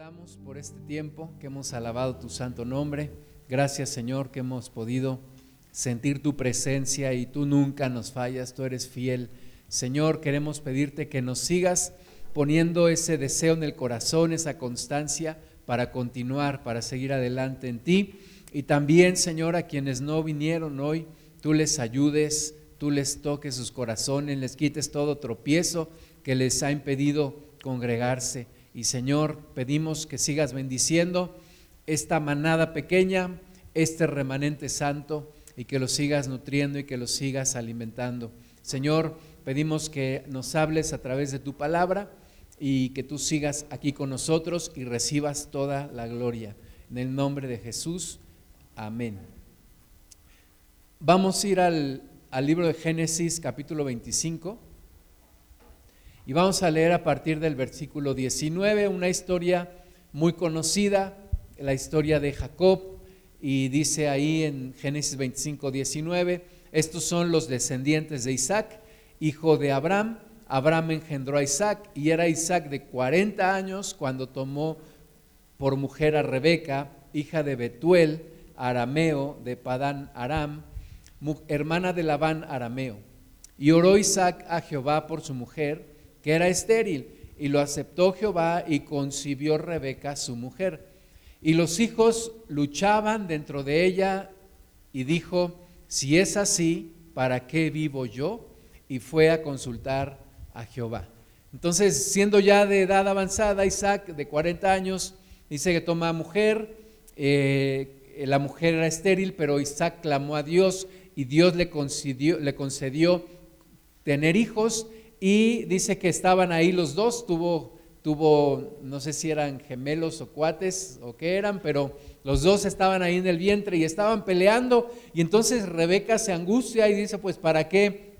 damos por este tiempo que hemos alabado tu santo nombre. Gracias Señor que hemos podido sentir tu presencia y tú nunca nos fallas, tú eres fiel. Señor, queremos pedirte que nos sigas poniendo ese deseo en el corazón, esa constancia para continuar, para seguir adelante en ti. Y también, Señor, a quienes no vinieron hoy, tú les ayudes, tú les toques sus corazones, les quites todo tropiezo que les ha impedido congregarse. Y Señor, pedimos que sigas bendiciendo esta manada pequeña, este remanente santo, y que lo sigas nutriendo y que lo sigas alimentando. Señor, pedimos que nos hables a través de tu palabra y que tú sigas aquí con nosotros y recibas toda la gloria. En el nombre de Jesús, amén. Vamos a ir al, al libro de Génesis capítulo 25. Y vamos a leer a partir del versículo 19 una historia muy conocida, la historia de Jacob, y dice ahí en Génesis 25, 19, estos son los descendientes de Isaac, hijo de Abraham. Abraham engendró a Isaac y era Isaac de 40 años cuando tomó por mujer a Rebeca, hija de Betuel, arameo de Padán Aram, hermana de Labán arameo. Y oró Isaac a Jehová por su mujer, que era estéril, y lo aceptó Jehová y concibió Rebeca su mujer. Y los hijos luchaban dentro de ella y dijo, si es así, ¿para qué vivo yo? Y fue a consultar a Jehová. Entonces, siendo ya de edad avanzada, Isaac, de 40 años, dice que toma mujer, eh, la mujer era estéril, pero Isaac clamó a Dios y Dios le concedió, le concedió tener hijos y dice que estaban ahí los dos, tuvo, tuvo, no sé si eran gemelos o cuates o qué eran, pero los dos estaban ahí en el vientre y estaban peleando y entonces Rebeca se angustia y dice, pues ¿para qué?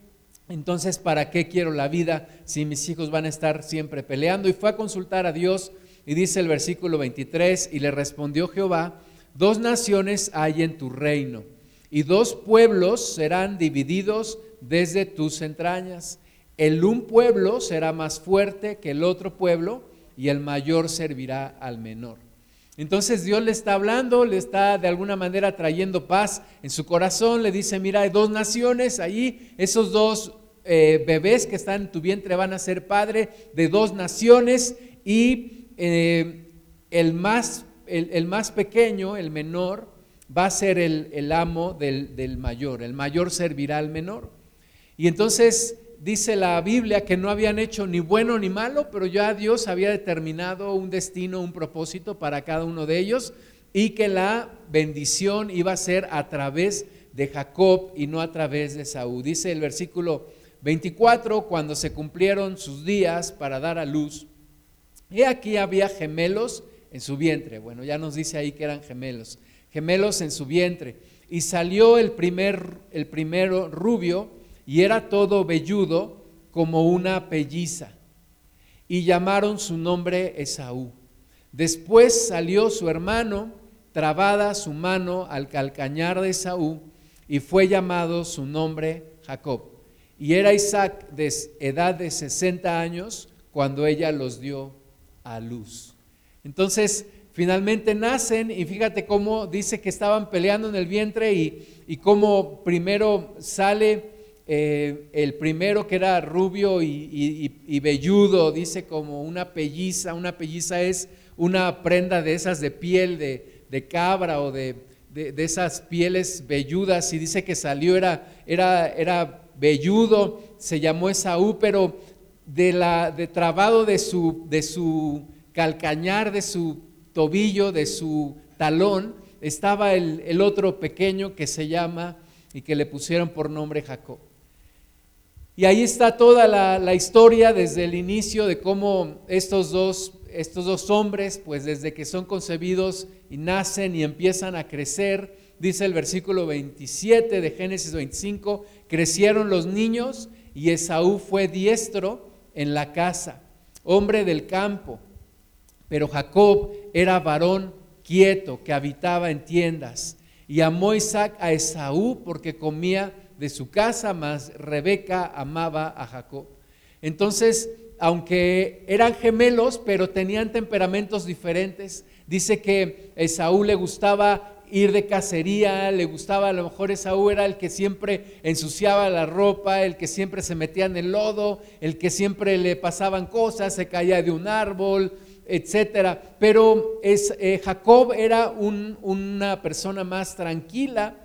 Entonces, ¿para qué quiero la vida si mis hijos van a estar siempre peleando? Y fue a consultar a Dios y dice el versículo 23, y le respondió Jehová, dos naciones hay en tu reino y dos pueblos serán divididos desde tus entrañas el un pueblo será más fuerte que el otro pueblo y el mayor servirá al menor. Entonces Dios le está hablando, le está de alguna manera trayendo paz en su corazón, le dice, mira, hay dos naciones allí, esos dos eh, bebés que están en tu vientre van a ser padre de dos naciones y eh, el, más, el, más pequeño, el menor, va a ser el, el amo del, del mayor, el mayor servirá al menor. Y entonces dice la Biblia que no habían hecho ni bueno ni malo, pero ya Dios había determinado un destino, un propósito para cada uno de ellos y que la bendición iba a ser a través de Jacob y no a través de Saúl. Dice el versículo 24, cuando se cumplieron sus días para dar a luz, y aquí había gemelos en su vientre. Bueno, ya nos dice ahí que eran gemelos, gemelos en su vientre. Y salió el primer, el primero rubio, y era todo velludo como una pelliza. Y llamaron su nombre Esaú. Después salió su hermano, trabada su mano al calcañar de Esaú, y fue llamado su nombre Jacob. Y era Isaac de edad de 60 años cuando ella los dio a luz. Entonces, finalmente nacen y fíjate cómo dice que estaban peleando en el vientre y, y cómo primero sale eh, el primero que era rubio y, velludo, dice como una pelliza, una pelliza es una prenda de esas de piel de, cabra o de, esas pieles velludas, y dice que salió, era, era, era velludo, se llamó Esaú, pero de, la, de trabado de su, de su calcañar, de su tobillo, de su talón, estaba el, el otro pequeño que se llama y que le pusieron por nombre Jacob. Y ahí está toda la, historia desde el inicio de cómo estos dos, estos dos hombres, pues desde que son concebidos y nacen y empiezan a crecer, dice el versículo 27 de Génesis 25, crecieron los niños y Esaú fue diestro en la casa, hombre del campo, pero Jacob era varón quieto que habitaba en tiendas. Y amó Isaac a Esaú porque comía de su casa, mas Rebeca amaba a Jacob. Entonces, aunque eran gemelos, pero tenían temperamentos diferentes. Dice que Esaú le gustaba ir de cacería, le gustaba, a lo mejor Esaú era el que siempre ensuciaba la ropa, el que siempre se metía en el lodo, el que siempre le pasaban cosas, se caía de un árbol, etcétera. Pero es, eh, Jacob era una persona más tranquila,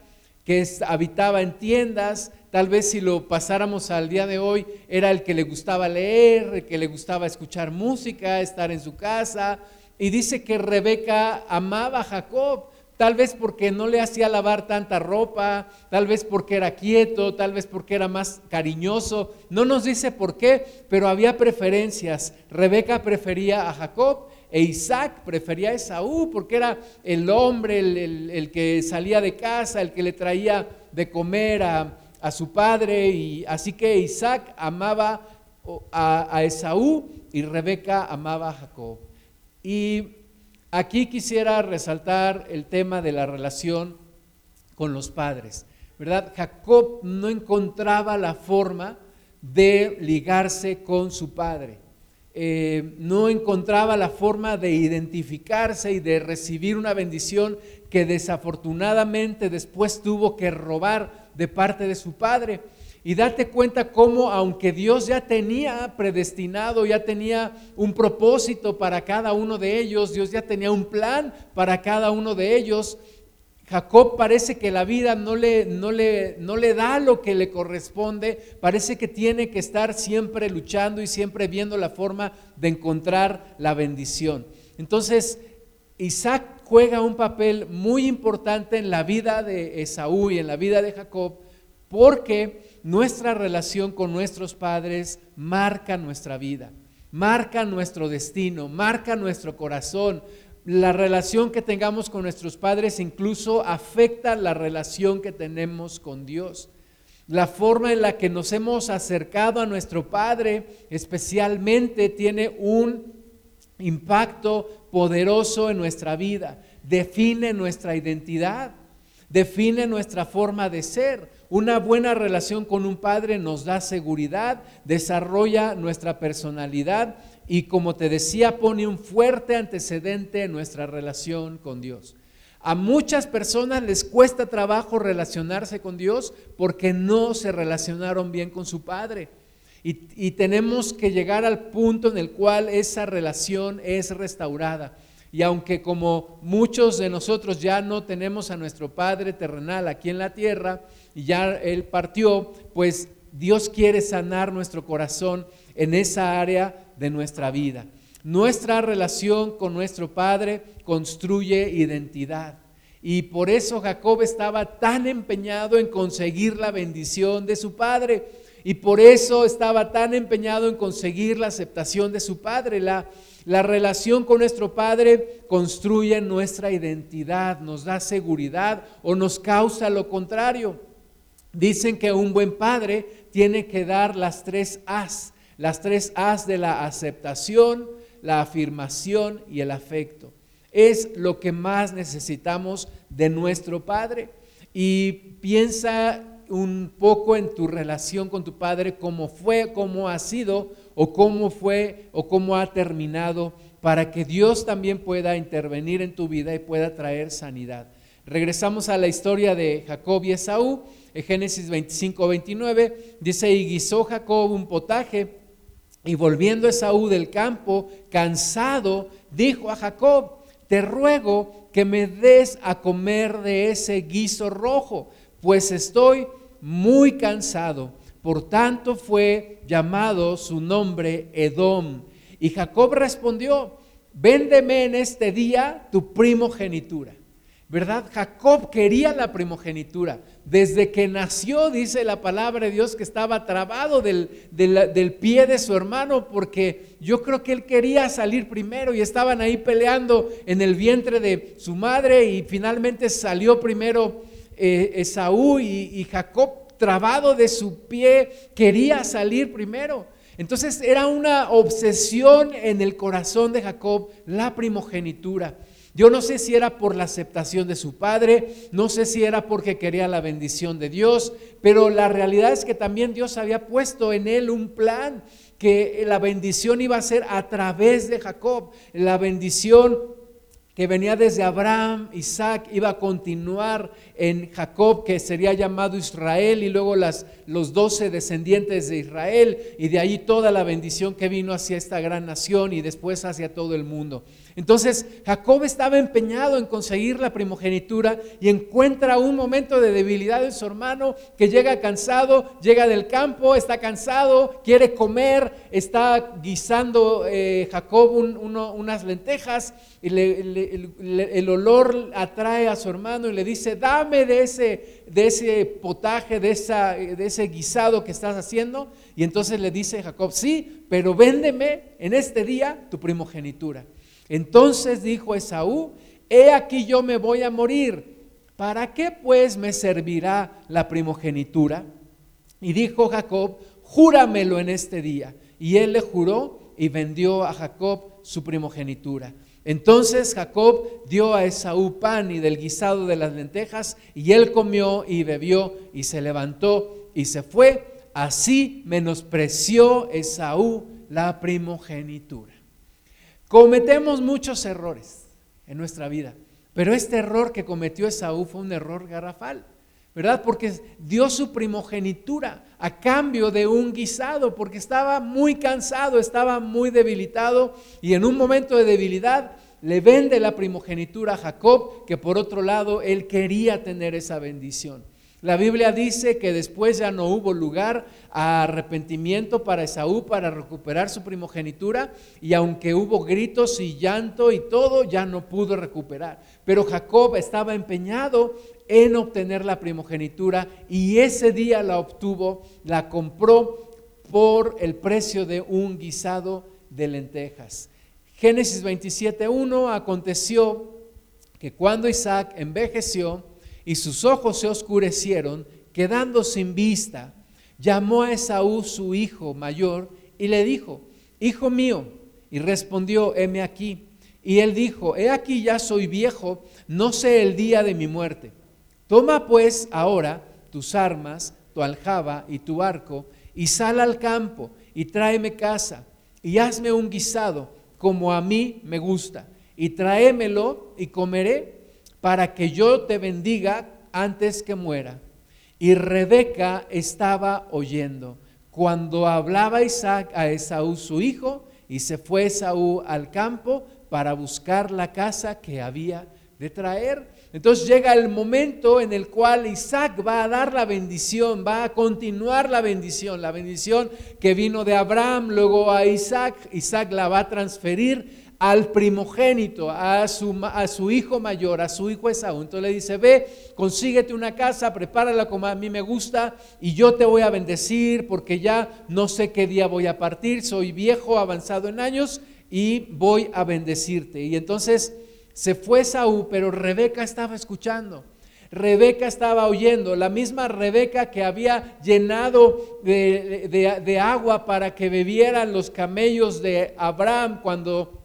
que habitaba en tiendas, tal vez si lo pasáramos al día de hoy, era el que le gustaba leer, el que le gustaba escuchar música, estar en su casa. Y dice que Rebeca amaba a Jacob, tal vez porque no le hacía lavar tanta ropa, tal vez porque era quieto, tal vez porque era más cariñoso. No nos dice por qué, pero había preferencias. Rebeca prefería a Jacob e Isaac prefería a Esaú porque era el hombre, el, que salía de casa, el que le traía de comer a, su padre. Y así que Isaac amaba a, a Esaú y Rebeca amaba a Jacob. Y aquí quisiera resaltar el tema de la relación con los padres. ¿Verdad? Jacob no encontraba la forma de ligarse con su padre. Eh, no encontraba la forma de identificarse y de recibir una bendición que desafortunadamente después tuvo que robar de parte de su padre. Y date cuenta cómo, aunque Dios ya tenía predestinado, ya tenía un propósito para cada uno de ellos, Dios ya tenía un plan para cada uno de ellos, Jacob parece que la vida no le, no, le, no le, da lo que le corresponde, parece que tiene que estar siempre luchando y siempre viendo la forma de encontrar la bendición. Entonces, Isaac juega un papel muy importante en la vida de Esaú y en la vida de Jacob, porque nuestra relación con nuestros padres marca nuestra vida, marca nuestro destino, marca nuestro corazón, la relación que tengamos con nuestros padres incluso afecta la relación que tenemos con Dios. La forma en la que nos hemos acercado a nuestro Padre especialmente tiene un impacto poderoso en nuestra vida, define nuestra identidad, define nuestra forma de ser. Una buena relación con un padre nos da seguridad, desarrolla nuestra personalidad y como te decía, pone un fuerte antecedente en nuestra relación con Dios. A muchas personas les cuesta trabajo relacionarse con Dios porque no se relacionaron bien con su Padre. Y, y, tenemos que llegar al punto en el cual esa relación es restaurada. Y aunque como muchos de nosotros ya no tenemos a nuestro Padre terrenal aquí en la tierra y ya Él partió, pues Dios quiere sanar nuestro corazón en esa área de nuestra vida. Nuestra relación con nuestro Padre construye identidad. Y por eso Jacob estaba tan empeñado en conseguir la bendición de su padre. Y por eso estaba tan empeñado en conseguir la aceptación de su padre. La, la relación con nuestro padre construye nuestra identidad, nos da seguridad o nos causa lo contrario. Dicen que un buen padre tiene que dar las tres As las tres As de la aceptación, la afirmación y el afecto. Es lo que más necesitamos de nuestro Padre. Y piensa un poco en tu relación con tu Padre, cómo fue, cómo ha sido o cómo fue o cómo ha terminado, para que Dios también pueda intervenir en tu vida y pueda traer sanidad. Regresamos a la historia de Jacob y Esaú, en Génesis 25, 29, dice, y guisó Jacob un potaje y volviendo Esaú del campo, cansado, dijo a Jacob, te ruego que me des a comer de ese guiso rojo, pues estoy muy cansado. Por tanto fue llamado su nombre Edom. Y Jacob respondió, véndeme en este día tu primogenitura. ¿Verdad? Jacob quería la primogenitura. Desde que nació, dice la palabra de Dios, que estaba trabado del, pie de su hermano, porque yo creo que él quería salir primero y estaban ahí peleando en el vientre de su madre y finalmente salió primero eh, Esaú y Jacob, trabado de su pie, quería salir primero. Entonces era una obsesión en el corazón de Jacob la primogenitura. Yo no sé si era por la aceptación de su padre, no sé si era porque quería la bendición de Dios, pero la realidad es que también Dios había puesto en él un plan. que la bendición iba a ser a través de Jacob, la bendición que venía desde Abraham, Isaac, iba a continuar en Jacob, que sería llamado Israel, y luego los doce descendientes de Israel, y de ahí toda la bendición que vino hacia esta gran nación y después hacia todo el mundo. Entonces Jacob estaba empeñado en conseguir la primogenitura y encuentra un momento de debilidad en su hermano que llega cansado, llega del campo, está cansado, quiere comer, está guisando eh, Jacob unas lentejas y el olor atrae a su hermano y le dice, dame de ese, de ese potaje, de, esa, de ese guisado que estás haciendo. Y entonces le dice Jacob, sí, pero véndeme en este día tu primogenitura. Entonces dijo Esaú, he aquí yo me voy a morir. ¿Para qué pues me servirá la primogenitura? Y dijo Jacob, júramelo en este día. Y él le juró y vendió a Jacob su primogenitura. Entonces Jacob dio a Esaú pan y del guisado de las lentejas, y él comió y bebió y se levantó y se fue. Así menospreció Esaú la primogenitura. Cometemos muchos errores en nuestra vida, pero este error que cometió Esaú fue un error garrafal, ¿verdad? Porque dio su primogenitura a cambio de un guisado, porque estaba muy cansado, estaba muy debilitado y en un momento de debilidad le vende la primogenitura a Jacob, que por otro lado él quería tener esa bendición. La Biblia dice que después ya no hubo lugar a arrepentimiento para Esaú para recuperar su primogenitura y aunque hubo gritos y llanto y todo, ya no pudo recuperar. Pero Jacob estaba empeñado en obtener la primogenitura y ese día la obtuvo, la compró por el precio de un guisado de lentejas. Génesis 27.1 aconteció que cuando Isaac envejeció, y sus ojos se oscurecieron, quedando sin vista, llamó a Esaú su hijo mayor y le dijo, Hijo mío, y respondió, heme aquí. Y él dijo, He aquí ya soy viejo, no sé el día de mi muerte. Toma pues ahora tus armas, tu aljaba y tu arco, y sal al campo, y tráeme casa, y hazme un guisado, como a mí me gusta, y tráemelo y comeré para que yo te bendiga antes que muera. Y Rebeca estaba oyendo cuando hablaba Isaac a Esaú su hijo, y se fue Esaú al campo para buscar la casa que había de traer. Entonces llega el momento en el cual Isaac va a dar la bendición, va a continuar la bendición, la bendición que vino de Abraham, luego a Isaac, Isaac la va a transferir al primogénito, a su, hijo mayor, a su hijo Esaú. Entonces le dice, ve, consíguete una casa, prepárala como a mí me gusta y yo te voy a bendecir porque ya no sé qué día voy a partir, soy viejo, avanzado en años y voy a bendecirte. Y entonces se fue Esaú, pero Rebeca estaba escuchando. Rebeca estaba oyendo, la misma Rebeca que había llenado de, agua para que bebieran los camellos de Abraham cuando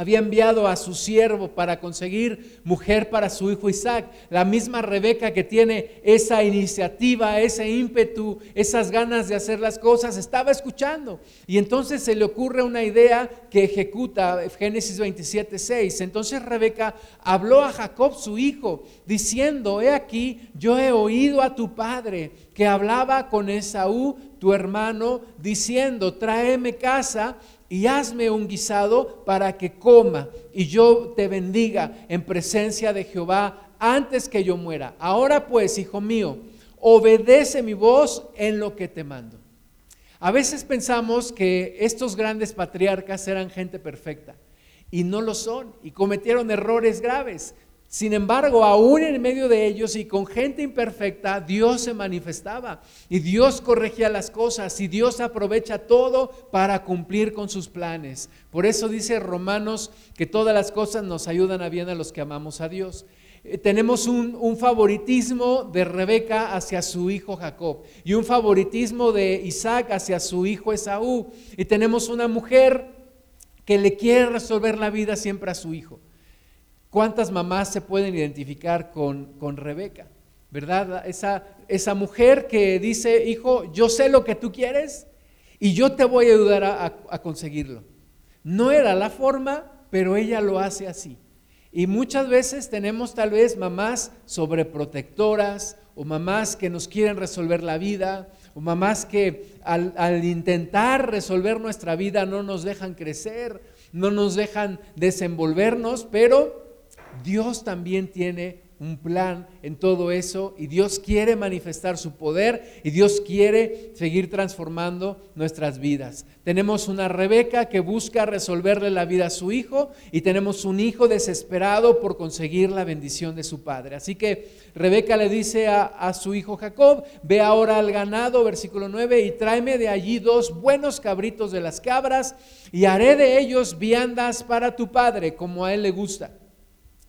había enviado a su siervo para conseguir mujer para su hijo Isaac. La misma Rebeca que tiene esa iniciativa, ese ímpetu, esas ganas de hacer las cosas, estaba escuchando. Y entonces se le ocurre una idea que ejecuta Génesis 27, 6. Entonces Rebeca habló a Jacob, su hijo, diciendo, he aquí, yo he oído a tu padre que hablaba con Esaú, tu hermano, diciendo, tráeme casa y hazme un guisado para que coma y yo te bendiga en presencia de Jehová antes que yo muera. Ahora pues, hijo mío, obedece mi voz en lo que te mando. A veces pensamos que estos grandes patriarcas eran gente perfecta y no lo son y cometieron errores graves. Sin embargo, aún en medio de ellos y con gente imperfecta, Dios se manifestaba y Dios corregía las cosas y Dios aprovecha todo para cumplir con sus planes. Por eso dice Romanos que todas las cosas nos ayudan a bien a los que amamos a Dios. Eh, tenemos un, un favoritismo de Rebeca hacia su hijo Jacob y un favoritismo de Isaac hacia su hijo Esaú. Y tenemos una mujer que le quiere resolver la vida siempre a su hijo. ¿Cuántas mamás se pueden identificar con, con Rebeca? ¿Verdad? Esa, esa mujer que dice, hijo, yo sé lo que tú quieres y yo te voy a ayudar a, conseguirlo. No era la forma, pero ella lo hace así. Y muchas veces tenemos tal vez mamás sobreprotectoras o mamás que nos quieren resolver la vida o mamás que al, al, intentar resolver nuestra vida no nos dejan crecer, no nos dejan desenvolvernos, pero Dios también tiene un plan en todo eso y Dios quiere manifestar su poder y Dios quiere seguir transformando nuestras vidas. Tenemos una Rebeca que busca resolverle la vida a su hijo y tenemos un hijo desesperado por conseguir la bendición de su padre. Así que Rebeca le dice a, su hijo Jacob, ve ahora al ganado, versículo 9, y tráeme de allí dos buenos cabritos de las cabras y haré de ellos viandas para tu padre como a él le gusta.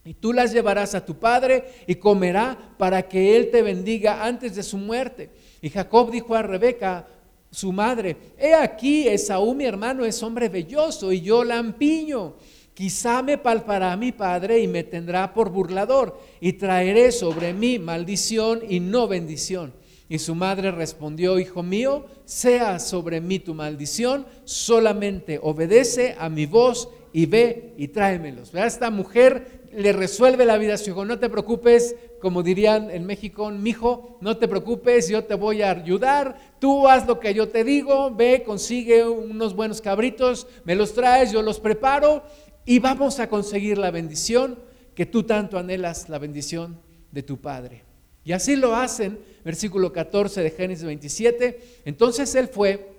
Y tú las llevarás a tu padre y comerá para que él te bendiga antes de su muerte. Y Jacob dijo a Rebeca, su madre, he aquí, Esaú mi hermano es hombre belloso y yo lampiño. Quizá me palpará mi padre y me tendrá por burlador y traeré sobre mí maldición y no bendición. Y su madre respondió, hijo mío, sea sobre mí tu maldición, solamente obedece a mi voz y ve y tráemelos. Esta mujer le resuelve la vida a su hijo. No te preocupes, como dirían en México, mijo, no te preocupes, yo te voy a ayudar. Tú haz lo que yo te digo, ve, consigue unos buenos cabritos, me los traes, yo los preparo y vamos a conseguir la bendición que tú tanto anhelas, la bendición de tu Padre. Y así lo hacen, versículo 14 de Génesis 27. Entonces él fue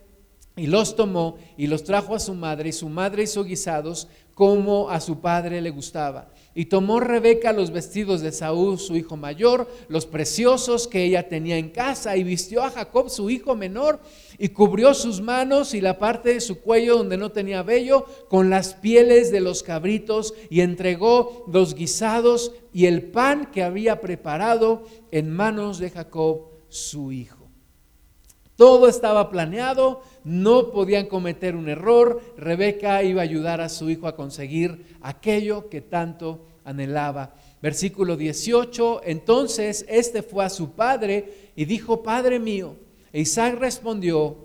y los tomó y los trajo a su madre, y su madre hizo guisados como a su padre le gustaba. Y tomó Rebeca los vestidos de Saúl, su hijo mayor, los preciosos que ella tenía en casa, y vistió a Jacob, su hijo menor, y cubrió sus manos y la parte de su cuello donde no tenía vello con las pieles de los cabritos, y entregó los guisados y el pan que había preparado en manos de Jacob, su hijo. Todo estaba planeado, no podían cometer un error. Rebeca iba a ayudar a su hijo a conseguir aquello que tanto anhelaba. Versículo 18, entonces este fue a su padre y dijo, Padre mío. E Isaac respondió,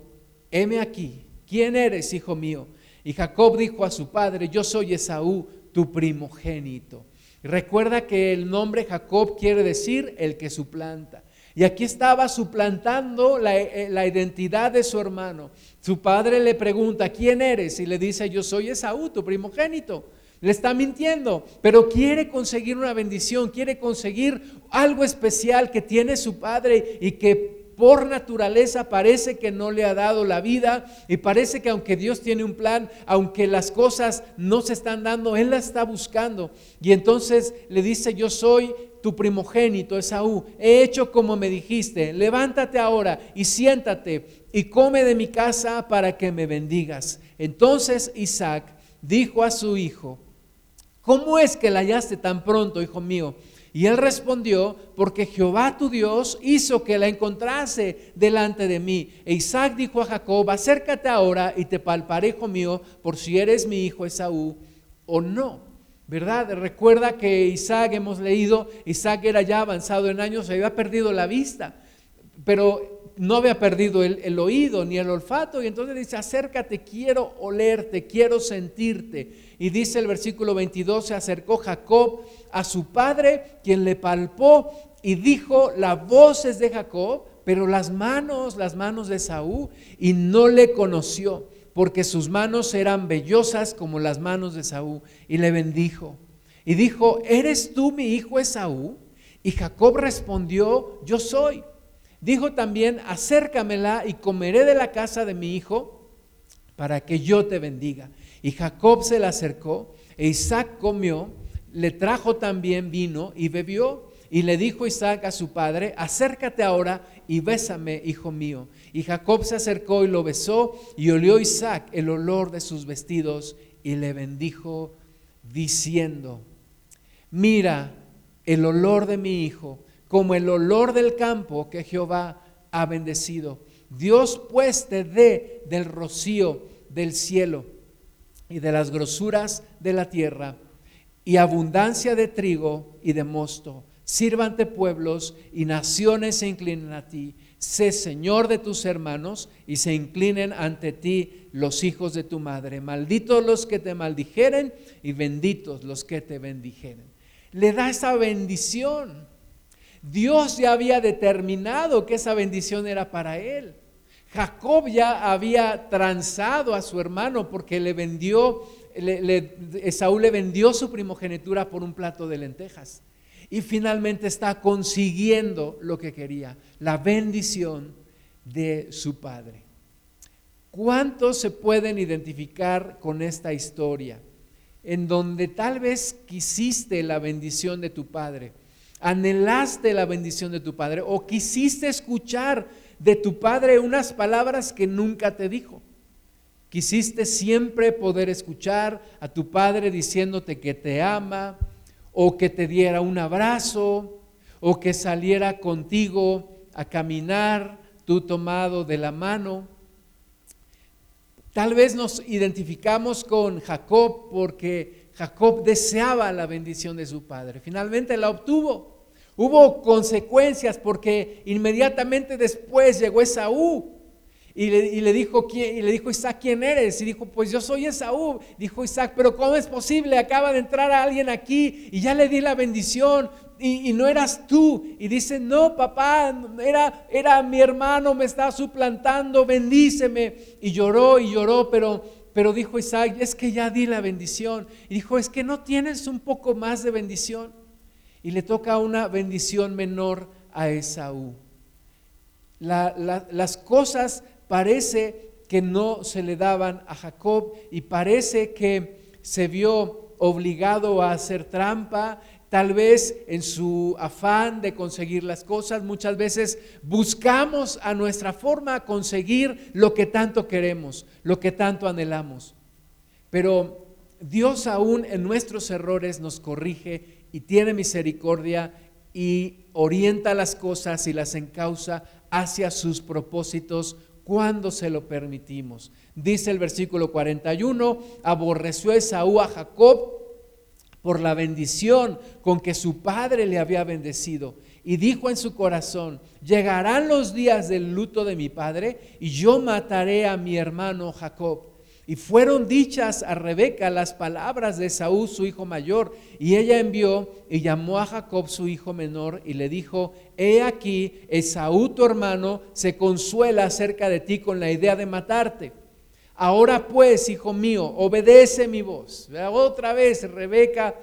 heme aquí, ¿quién eres, hijo mío? Y Jacob dijo a su padre, yo soy Esaú, tu primogénito. Recuerda que el nombre Jacob quiere decir el que suplanta. Y aquí estaba suplantando eh, la, identidad de su hermano. Su padre le pregunta, ¿quién eres? Y le dice, yo soy Esaú, tu primogénito. Le está mintiendo, pero quiere conseguir una bendición, quiere conseguir algo especial que tiene su padre y que por naturaleza parece que no le ha dado la vida y parece que aunque Dios tiene un plan, aunque las cosas no se están dando, Él la está buscando. Y entonces le dice, yo soy tu primogénito Esaú, he hecho como me dijiste, levántate ahora y siéntate y come de mi casa para que me bendigas. Entonces Isaac dijo a su hijo, ¿cómo es que la hallaste tan pronto, hijo mío? Y él respondió, porque Jehová tu Dios hizo que la encontrase delante de mí. E Isaac dijo a Jacob, acércate ahora y te palparé, hijo mío, por si eres mi hijo Esaú o no. ¿Verdad? Recuerda que Isaac, hemos leído, Isaac era ya avanzado en años, había perdido la vista, pero no había perdido el, oído ni el olfato, y entonces dice, acércate, quiero olerte, quiero sentirte. Y dice el versículo 22, se acercó Jacob a su padre, quien le palpó y dijo, la voz es de Jacob, pero las manos, las manos de Saúl, y no le conoció porque sus manos eran vellosas como las manos de Saúl, y le bendijo. Y dijo, ¿eres tú mi hijo Esaú? Y Jacob respondió, yo soy. Dijo también, acércamela y comeré de la casa de mi hijo para que yo te bendiga. Y Jacob se la acercó, e Isaac comió, le trajo también vino y bebió. Y le dijo Isaac a su padre, acércate ahora y bésame, hijo mío. Y Jacob se acercó y lo besó, y olió Isaac el olor de sus vestidos, y le bendijo, diciendo, mira el olor de mi hijo, como el olor del campo que Jehová ha bendecido. Dios pues te dé del rocío del cielo y de las grosuras de la tierra, y abundancia de trigo y de mosto Sírvante pueblos y naciones se inclinen a ti. Sé Señor de tus hermanos y se inclinen ante ti los hijos de tu madre. Malditos los que te maldijeren y benditos los que te bendijeren. Le da esa bendición. Dios ya había determinado que esa bendición era para él. Jacob ya había transado a su hermano porque le vendió, Esaú le vendió su primogenitura por un plato de lentejas y finalmente está consiguiendo lo que quería, la bendición de su padre. ¿Cuántos se pueden identificar con esta historia? En donde tal vez quisiste la bendición de tu padre, anhelaste la bendición de tu padre o quisiste escuchar de tu padre unas palabras que nunca te dijo. Quisiste siempre poder escuchar a tu padre diciéndote que te ama, o que te diera un abrazo, o que saliera contigo a caminar, tú tomado de la mano. Tal vez nos identificamos con Jacob porque Jacob deseaba la bendición de su padre. Finalmente la obtuvo. Hubo consecuencias porque inmediatamente después llegó Esaú y le, dijo, y le dijo Isaac, ¿quién eres? Y dijo, pues yo soy Esaú. Dijo Isaac, pero ¿cómo es posible? Acaba de entrar alguien aquí y ya le di la bendición y, no eras tú. Y dice, no, papá, era, era mi hermano, me está suplantando, bendíceme. Y lloró y lloró, pero, pero dijo Isaac, es que ya di la bendición. Y dijo, es que no tienes un poco más de bendición. Y le toca una bendición menor a Esaú. las cosas parece que no se le daban a Jacob y parece que se vio obligado a hacer trampa, tal vez en su afán de conseguir las cosas, muchas veces buscamos a nuestra forma conseguir lo que tanto queremos, lo que tanto anhelamos. Pero Dios aún en nuestros errores nos corrige y tiene misericordia y orienta las cosas y las encausa hacia sus propósitos cuando se lo permitimos. Dice el versículo 41, aborreció Esaú a Jacob por la bendición con que su padre le había bendecido. Y dijo en su corazón, llegarán los días del luto de mi padre y yo mataré a mi hermano Jacob. Y fueron dichas a Rebeca las palabras de Saúl, su hijo mayor, y ella envió y llamó a Jacob, su hijo menor, y le dijo, he aquí, Esaú tu hermano se consuela acerca de ti con la idea de matarte. Ahora pues, hijo mío, obedece mi voz. Otra vez Rebeca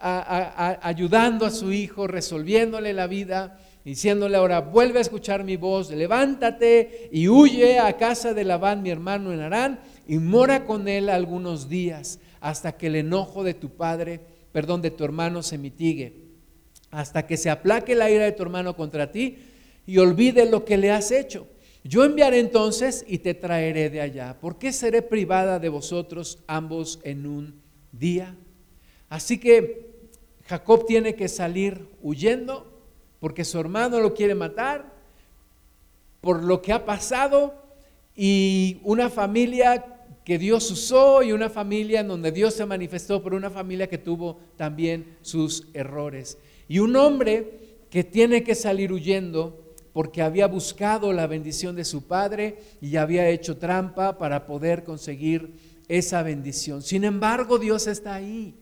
ayudando a su hijo, resolviéndole la vida, diciéndole ahora, vuelve a escuchar mi voz, levántate y huye a casa de Labán, mi hermano en Arán y mora con él algunos días hasta que el enojo de tu padre, perdón, de tu hermano se mitigue, hasta que se aplaque la ira de tu hermano contra ti y olvide lo que le has hecho. Yo enviaré entonces y te traeré de allá. ¿Por qué seré privada de vosotros ambos en un día? Así que Jacob tiene que salir huyendo porque su hermano lo quiere matar, por lo que ha pasado y una familia que Dios usó y una familia en donde Dios se manifestó, pero una familia que tuvo también sus errores. Y un hombre que tiene que salir huyendo porque había buscado la bendición de su padre y había hecho trampa para poder conseguir esa bendición. Sin embargo, Dios está ahí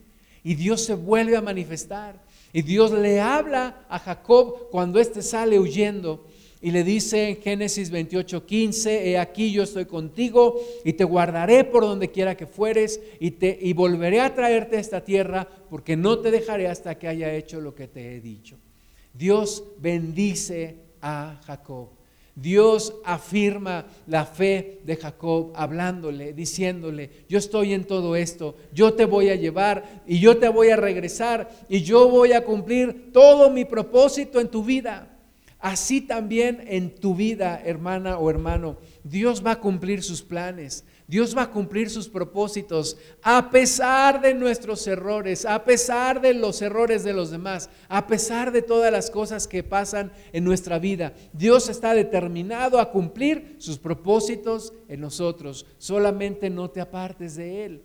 y Dios se vuelve a manifestar. Y Dios le habla a Jacob cuando éste sale huyendo y le dice en Génesis 28, 15, he aquí yo estoy contigo y te guardaré por donde quiera que fueres y, te, y volveré a traerte a esta tierra porque no te dejaré hasta que haya hecho lo que te he dicho. Dios bendice a Jacob. Dios afirma la fe de Jacob hablándole, diciéndole, yo estoy en todo esto, yo te voy a llevar y yo te voy a regresar y yo voy a cumplir todo mi propósito en tu vida. Así también en tu vida, hermana o hermano, Dios va a cumplir sus planes, Dios va a cumplir sus propósitos, a pesar de nuestros errores, a pesar de los errores de los demás, a pesar de todas las cosas que pasan en nuestra vida. Dios está determinado a cumplir sus propósitos en nosotros, solamente no te apartes de Él.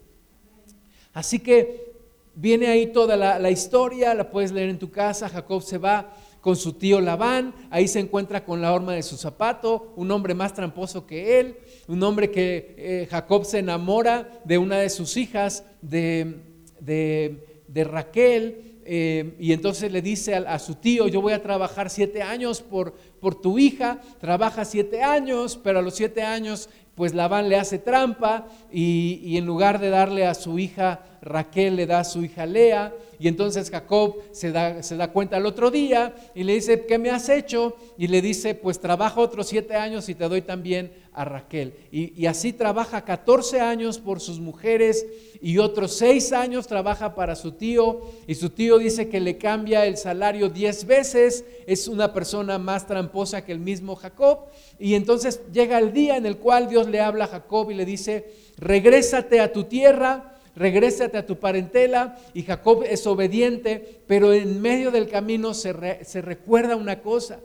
Así que viene ahí toda la, historia, la puedes leer en tu casa. Jacob se va con su tío Labán, ahí se encuentra con la horma de su zapato, un hombre más tramposo que él, un hombre que eh, Jacob se enamora de una de sus hijas, de, de, Raquel, eh, y entonces le dice a, su tío, yo voy a trabajar siete años por, por tu hija, trabaja siete años, pero a los siete años pues Labán le hace trampa y, y en lugar de darle a su hija Raquel le da a su hija Lea y entonces Jacob se da, se da cuenta al otro día y le dice, ¿qué me has hecho? Y le dice, pues trabaja otros siete años y te doy también a Raquel. Y, así trabaja 14 años por sus mujeres y otros seis años trabaja para su tío y su tío dice que le cambia el salario diez veces, es una persona más tramposa que el mismo Jacob. Y entonces llega el día en el cual Dios le habla a Jacob y le dice, regrésate a tu tierra regrésate a tu parentela. Y Jacob es obediente, pero en medio del camino se, se recuerda una cosa.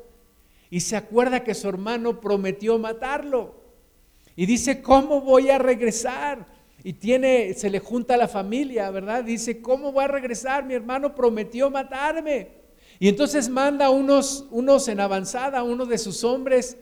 Y se acuerda que su hermano prometió matarlo. Y dice, ¿cómo voy a regresar? Y tiene, se le junta la familia, ¿verdad? Dice, ¿cómo voy a regresar? Mi hermano prometió matarme. Y entonces manda unos, unos en avanzada, uno de sus hombres,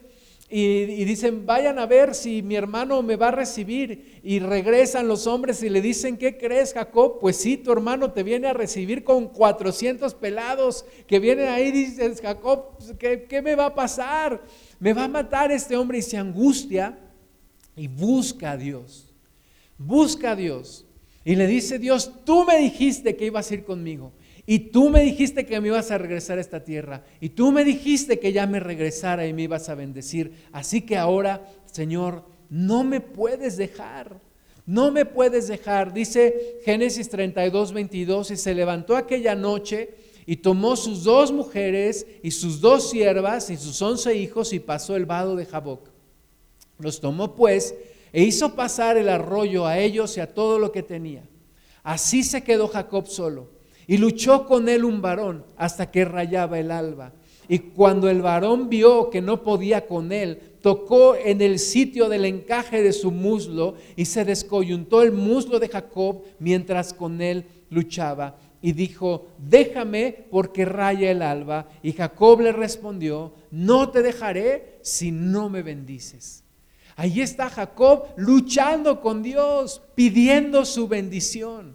y, dicen, vayan a ver si mi hermano me va a recibir. Y regresan los hombres y le dicen, ¿qué crees, Jacob? Pues sí, tu hermano te viene a recibir con 400 pelados que vienen ahí. Dices, Jacob, pues, ¿qué, ¿qué me va a pasar? Me va a matar este hombre y se angustia y busca a Dios. Busca a Dios. Y le dice Dios, tú me dijiste que ibas a ir conmigo. Y tú me dijiste que me ibas a regresar a esta tierra. Y tú me dijiste que ya me regresara y me ibas a bendecir. Así que ahora, Señor, no me puedes dejar. No me puedes dejar. Dice Génesis 32, 22. Y se levantó aquella noche y tomó sus dos mujeres y sus dos siervas y sus once hijos y pasó el vado de Jaboc. Los tomó pues e hizo pasar el arroyo a ellos y a todo lo que tenía. Así se quedó Jacob solo y luchó con él un varón hasta que rayaba el alba. Y cuando el varón vio que no podía con él, tocó en el sitio del encaje de su muslo y se descoyuntó el muslo de Jacob mientras con él luchaba. Y dijo, déjame porque raya el alba. Y Jacob le respondió, no te dejaré si no me bendices. Ahí está Jacob luchando con Dios, pidiendo su bendición.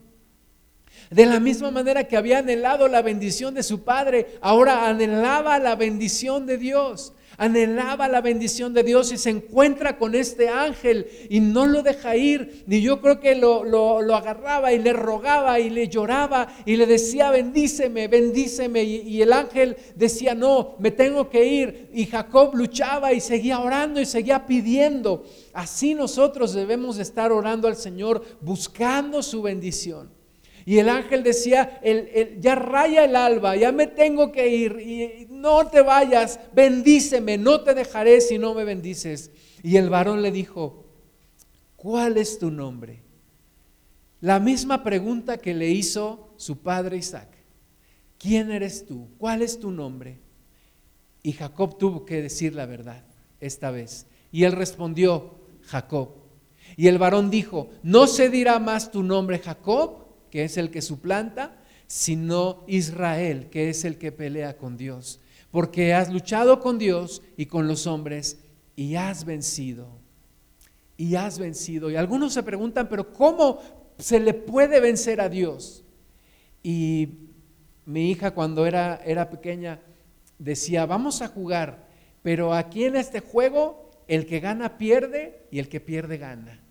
De la misma manera que había anhelado la bendición de su padre, ahora anhelaba la bendición de Dios. Anhelaba la bendición de Dios y se encuentra con este ángel y no lo deja ir. Ni yo creo que lo, agarraba y le rogaba y le lloraba y le decía, bendíceme, bendíceme. Y el ángel decía, no, me tengo que ir. Y Jacob luchaba y seguía orando y seguía pidiendo. Así nosotros debemos estar orando al Señor, buscando su bendición. Y el ángel decía, ya raya el alba, ya me tengo que ir, y no te vayas, bendíceme, no te dejaré si no me bendices. Y el varón le dijo, ¿cuál es tu nombre? La misma pregunta que le hizo su padre Isaac. ¿Quién eres tú? ¿Cuál es tu nombre? Y Jacob tuvo que decir la verdad esta vez. Y él respondió, Jacob. Y el varón dijo, ¿no se dirá más tu nombre Jacob? Que es el que suplanta, sino Israel, que es el que pelea con Dios. Porque has luchado con Dios y con los hombres y has vencido. Y has vencido. Y algunos se preguntan, pero ¿cómo se le puede vencer a Dios? Y mi hija cuando era, era pequeña decía, vamos a jugar, pero aquí en este juego el que gana pierde y el que pierde gana.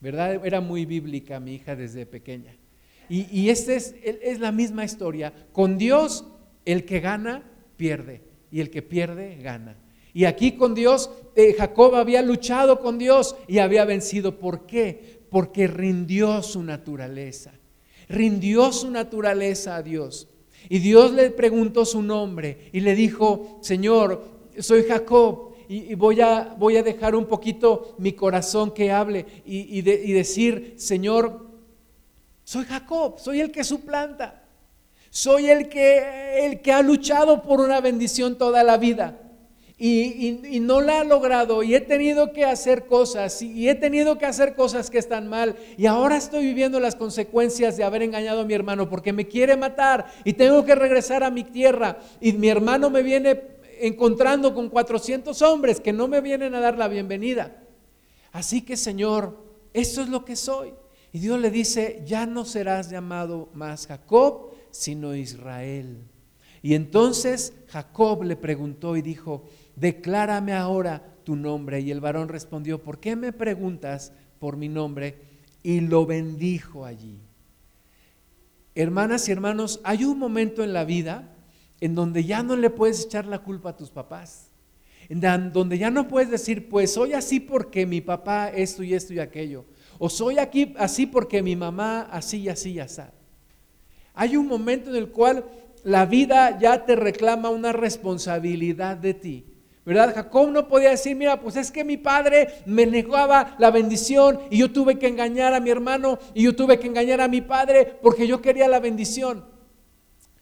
¿Verdad? Era muy bíblica mi hija desde pequeña. Y, esta es, es la misma historia. Con Dios, el que gana, pierde. Y el que pierde, gana. Y aquí con Dios, eh, Jacob había luchado con Dios y había vencido. ¿Por qué? Porque rindió su naturaleza. Rindió su naturaleza a Dios. Y Dios le preguntó su nombre y le dijo, Señor, soy Jacob y, voy, a, voy, a, dejar un poquito mi corazón que hable y, y decir, Señor, soy Jacob, soy el que suplanta. Soy el que, el que ha luchado por una bendición toda la vida. y, no la ha logrado y he tenido que hacer cosas y, he tenido que hacer cosas que están mal y ahora estoy viviendo las consecuencias de haber engañado a mi hermano porque me quiere matar y tengo que regresar a mi tierra y mi hermano me viene encontrando con 400 hombres que no me vienen a dar la bienvenida. Así que Señor, eso es lo que soy. Y Dios le dice, ya no serás llamado más Jacob, sino Israel. Y entonces Jacob le preguntó y dijo, declárame ahora tu nombre. Y el varón respondió, ¿por qué me preguntas por mi nombre? Y lo bendijo allí. Hermanas y hermanos, hay un momento en la vida en donde ya no le puedes echar la culpa a tus papás. En donde ya no puedes decir, pues soy así porque mi papá esto y esto y aquello. O soy aquí así porque mi mamá así y así y así. Hay un momento en el cual la vida ya te reclama una responsabilidad de ti. ¿Verdad? Jacob no podía decir, mira, pues es que mi padre me negaba la bendición y yo tuve que engañar a mi hermano y yo tuve que engañar a mi padre porque yo quería la bendición.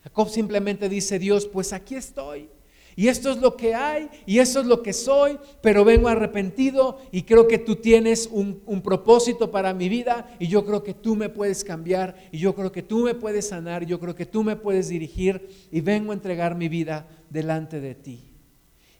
Jacob simplemente dice, Dios, pues aquí estoy. Y esto es lo que hay y esto es lo que soy, pero vengo arrepentido y creo que tú tienes un, propósito para mi vida y yo creo que tú me puedes cambiar y yo creo que tú me puedes sanar, yo creo que tú me puedes dirigir y vengo a entregar mi vida delante de ti.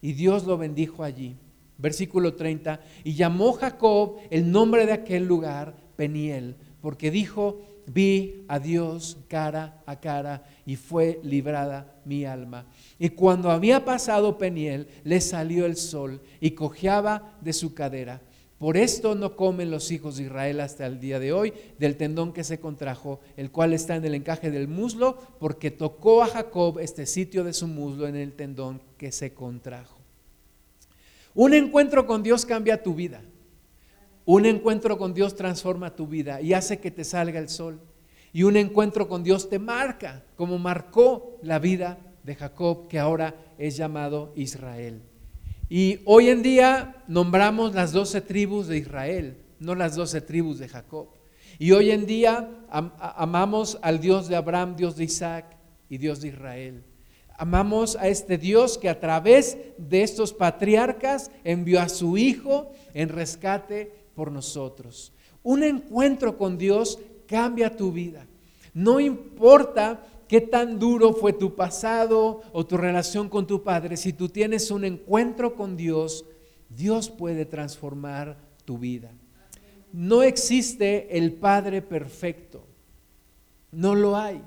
Y Dios lo bendijo allí. Versículo 30, y llamó Jacob el nombre de aquel lugar Peniel, porque dijo, vi a Dios cara a cara y fue librada mi alma. Y cuando había pasado Peniel, le salió el sol y cojeaba de su cadera. Por esto no comen los hijos de Israel hasta el día de hoy del tendón que se contrajo, el cual está en el encaje del muslo, porque tocó a Jacob este sitio de su muslo en el tendón que se contrajo. Un encuentro con Dios cambia tu vida. Un encuentro con Dios transforma tu vida y hace que te salga el sol. Y un encuentro con Dios te marca, como marcó la vida de Jacob, que ahora es llamado Israel. Y hoy en día nombramos las doce tribus de Israel, no las doce tribus de Jacob. Y hoy en día amamos al Dios de Abraham, Dios de Isaac y Dios de Israel. Amamos a este Dios que a través de estos patriarcas envió a su Hijo en rescate por nosotros. Un encuentro con Dios cambia tu vida. No importa qué tan duro fue tu pasado o tu relación con tu padre, si tú tienes un encuentro con Dios, Dios puede transformar tu vida. No existe el Padre perfecto. No lo hay.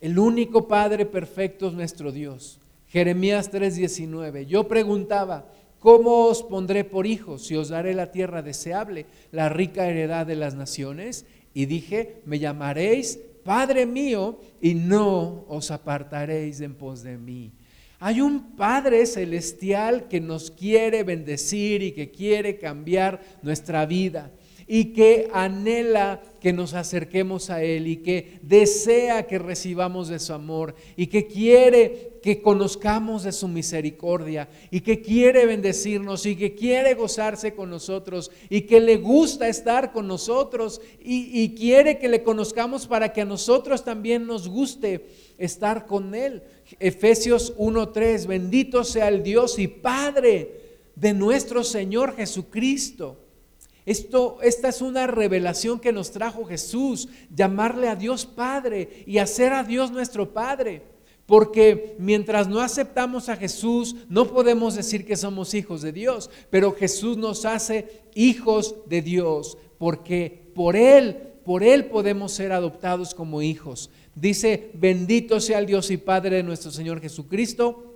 El único Padre perfecto es nuestro Dios. Jeremías 3:19. Yo preguntaba, ¿cómo os pondré por hijos si os daré la tierra deseable, la rica heredad de las naciones? Y dije, me llamaréis Padre mío y no os apartaréis en pos de mí. Hay un Padre celestial que nos quiere bendecir y que quiere cambiar nuestra vida y que anhela que nos acerquemos a Él y que desea que recibamos de su amor y que quiere que conozcamos de su misericordia y que quiere bendecirnos y que quiere gozarse con nosotros y que le gusta estar con nosotros y, y quiere que le conozcamos para que a nosotros también nos guste estar con Él. Efesios 1.3, bendito sea el Dios y Padre de nuestro Señor Jesucristo esto, esta es una revelación que nos trajo Jesús, llamarle a Dios Padre y hacer a Dios nuestro Padre. Porque mientras no aceptamos a Jesús, no podemos decir que somos hijos de Dios, pero Jesús nos hace hijos de Dios, porque por Él, por Él podemos ser adoptados como hijos. Dice, bendito sea el Dios y Padre de nuestro Señor Jesucristo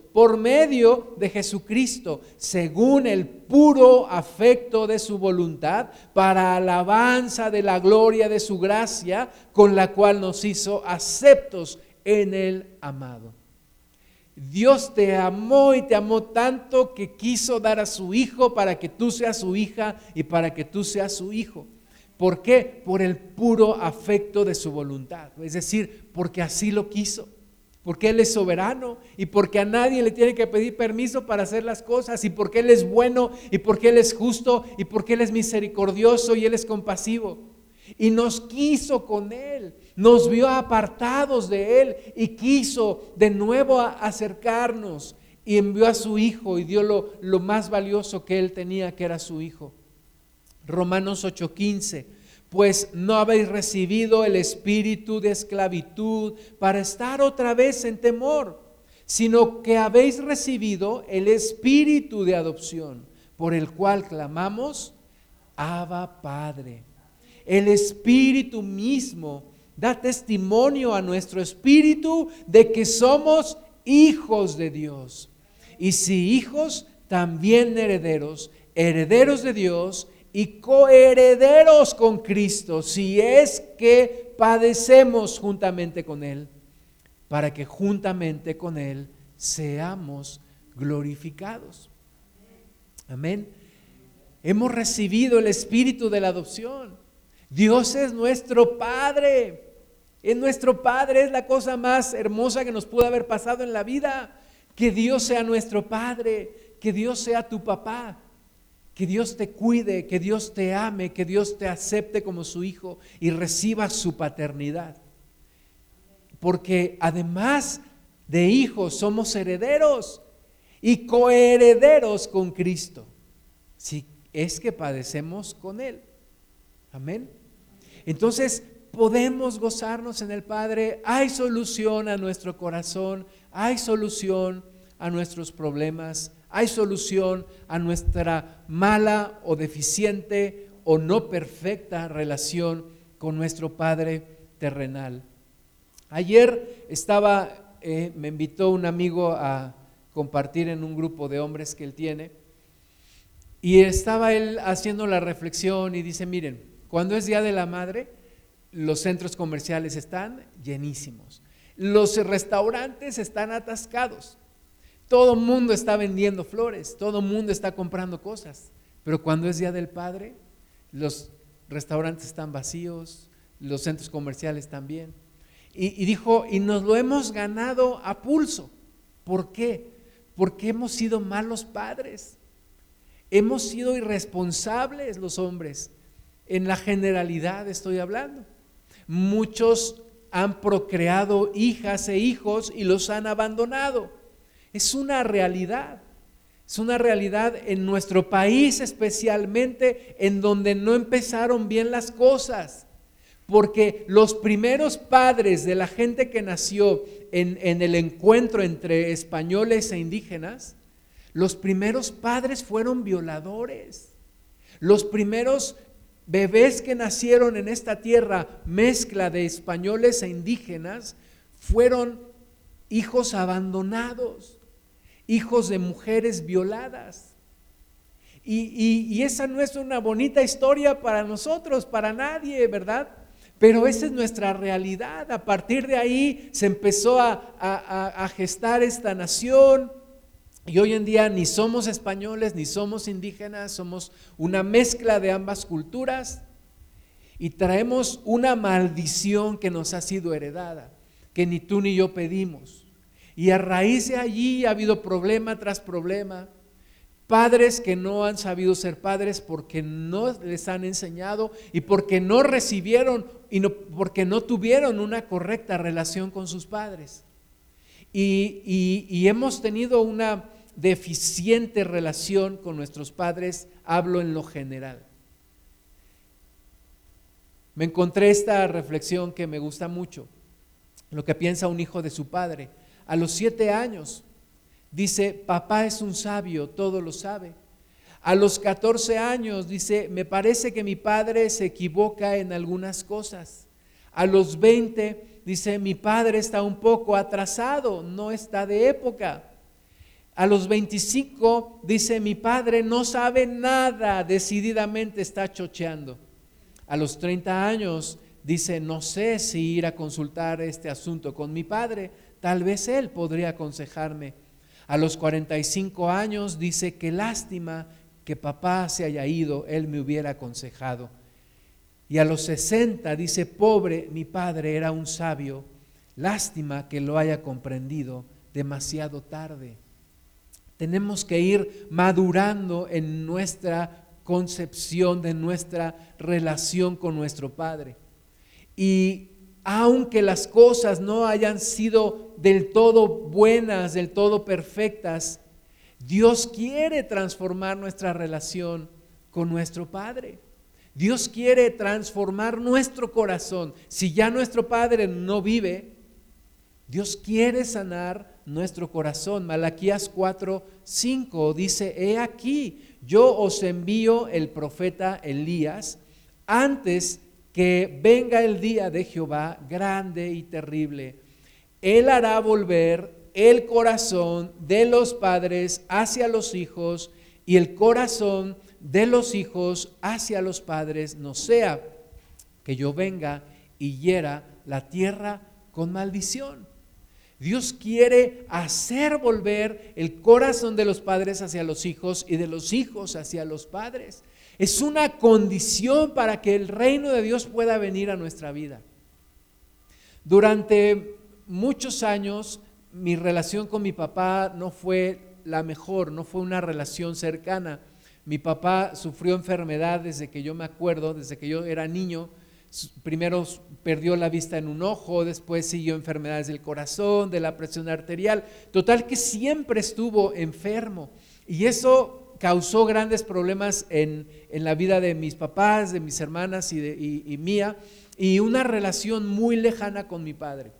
por medio de Jesucristo, según el puro afecto de su voluntad, para alabanza de la gloria de su gracia, con la cual nos hizo aceptos en el amado. Dios te amó y te amó tanto que quiso dar a su Hijo para que tú seas su hija y para que tú seas su hijo ¿Por qué? Por el puro afecto de su voluntad. Es decir, porque así lo quiso. Porque Él es soberano y porque a nadie le tiene que pedir permiso para hacer las cosas y porque Él es bueno y porque Él es justo y porque Él es misericordioso y Él es compasivo. Y nos quiso con Él, nos vio apartados de Él y quiso de nuevo acercarnos y envió a su Hijo y dio lo, más valioso que Él tenía, que era su Hijo. Romanos 8:15, pues no habéis recibido el espíritu de esclavitud para estar otra vez en temor, sino que habéis recibido el espíritu de adopción, por el cual clamamos, Abba Padre. El espíritu mismo da testimonio a nuestro espíritu de que somos hijos de Dios. Y si hijos, también herederos, herederos de Dios y coherederos con Cristo, si es que padecemos juntamente con Él, para que juntamente con Él seamos glorificados. Amén. Hemos recibido el espíritu de la adopción. Dios es nuestro Padre. Es nuestro Padre, es la cosa más hermosa que nos pudo haber pasado en la vida. Que Dios sea nuestro Padre, que Dios sea tu papá. Que Dios te cuide, que Dios te ame, que Dios te acepte como su hijo y reciba su paternidad. Porque además de hijos somos herederos y coherederos con Cristo. Si es que padecemos con Él. Amén. Entonces podemos gozarnos en el Padre. Hay solución a nuestro corazón, hay solución a nuestros problemas, hay solución a nuestra mala o deficiente o no perfecta relación con nuestro Padre terrenal. Ayer estaba, eh, me invitó un amigo a compartir en un grupo de hombres que él tiene, y estaba él haciendo la reflexión y dice, miren, cuando es Día de la Madre, los centros comerciales están llenísimos, los restaurantes están atascados, todo mundo está vendiendo flores, todo mundo está comprando cosas. Pero cuando es Día del Padre, los restaurantes están vacíos, los centros comerciales también. Y, y, dijo, y nos lo hemos ganado a pulso. ¿Por qué? Porque hemos sido malos padres. Hemos sido irresponsables los hombres. En la generalidad estoy hablando. Muchos han procreado hijas e hijos y los han abandonado. Es una realidad. Es una realidad en nuestro país especialmente en donde no empezaron bien las cosas. Porque los primeros padres de la gente que nació en, el encuentro entre españoles e indígenas, los primeros padres fueron violadores. Los primeros bebés que nacieron en esta tierra, mezcla de españoles e indígenas, fueron hijos abandonados hijos de mujeres violadas. Y, esa no es una bonita historia para nosotros, para nadie, ¿verdad? Pero esa es nuestra realidad. A partir de ahí se empezó a, a, gestar esta nación. Y hoy en día ni somos españoles ni somos indígenas, somos una mezcla de ambas culturas y traemos una maldición que nos ha sido heredada, que ni tú ni yo pedimos. Y a raíz de allí ha habido problema tras problema. Padres que no han sabido ser padres porque no les han enseñado y porque no recibieron y porque no tuvieron una correcta relación con sus padres. Y, y hemos tenido una deficiente relación con nuestros padres, hablo en lo general. Me encontré esta reflexión que me gusta mucho, lo que piensa un hijo de su padre a los siete años. Dice, papá es un sabio, todo lo sabe. A los 14 años dice, me parece que mi padre se equivoca en algunas cosas. A los 20 dice, mi padre está un poco atrasado, no está de época. A los 25 dice, mi padre no sabe nada, decididamente está chocheando. A los 30 años dice, no sé si ir a consultar este asunto con mi padre, Tal vez él podría aconsejarme. A los 45 años dice que lástima que papá se haya ido, él me hubiera aconsejado. Y a los 60 dice, pobre, mi padre era un sabio, lástima que lo haya comprendido demasiado tarde. Tenemos que ir madurando en nuestra concepción de nuestra relación con nuestro Padre. Y aunque las cosas no hayan sido del todo buenas, del todo perfectas, Dios quiere transformar nuestra relación con nuestro Padre. Dios quiere transformar nuestro corazón. Si ya nuestro Padre no vive, Dios quiere sanar nuestro corazón. Malaquías 4, 5 dice, he aquí, yo os envío el profeta Elías antes que venga el día de Jehová grande y terrible. Él hará volver el corazón de los padres hacia los hijos y el corazón de los hijos hacia los padres, no sea que yo venga y hiera la tierra con maldición. Dios quiere hacer volver el corazón de los padres hacia los hijos y de los hijos hacia los padres. Es una condición para que el reino de Dios pueda venir a nuestra vida. Durante muchos años mi relación con mi papá no fue la mejor, no fue una relación cercana. Mi papá sufrió enfermedad desde que yo me acuerdo, desde que yo era niño primero perdió la vista en un ojo, después siguió enfermedades del corazón, de la presión arterial, total que siempre estuvo enfermo. Y eso causó grandes problemas en, la vida de mis papás, de mis hermanas y, de, y mía, y una relación muy lejana con mi padre.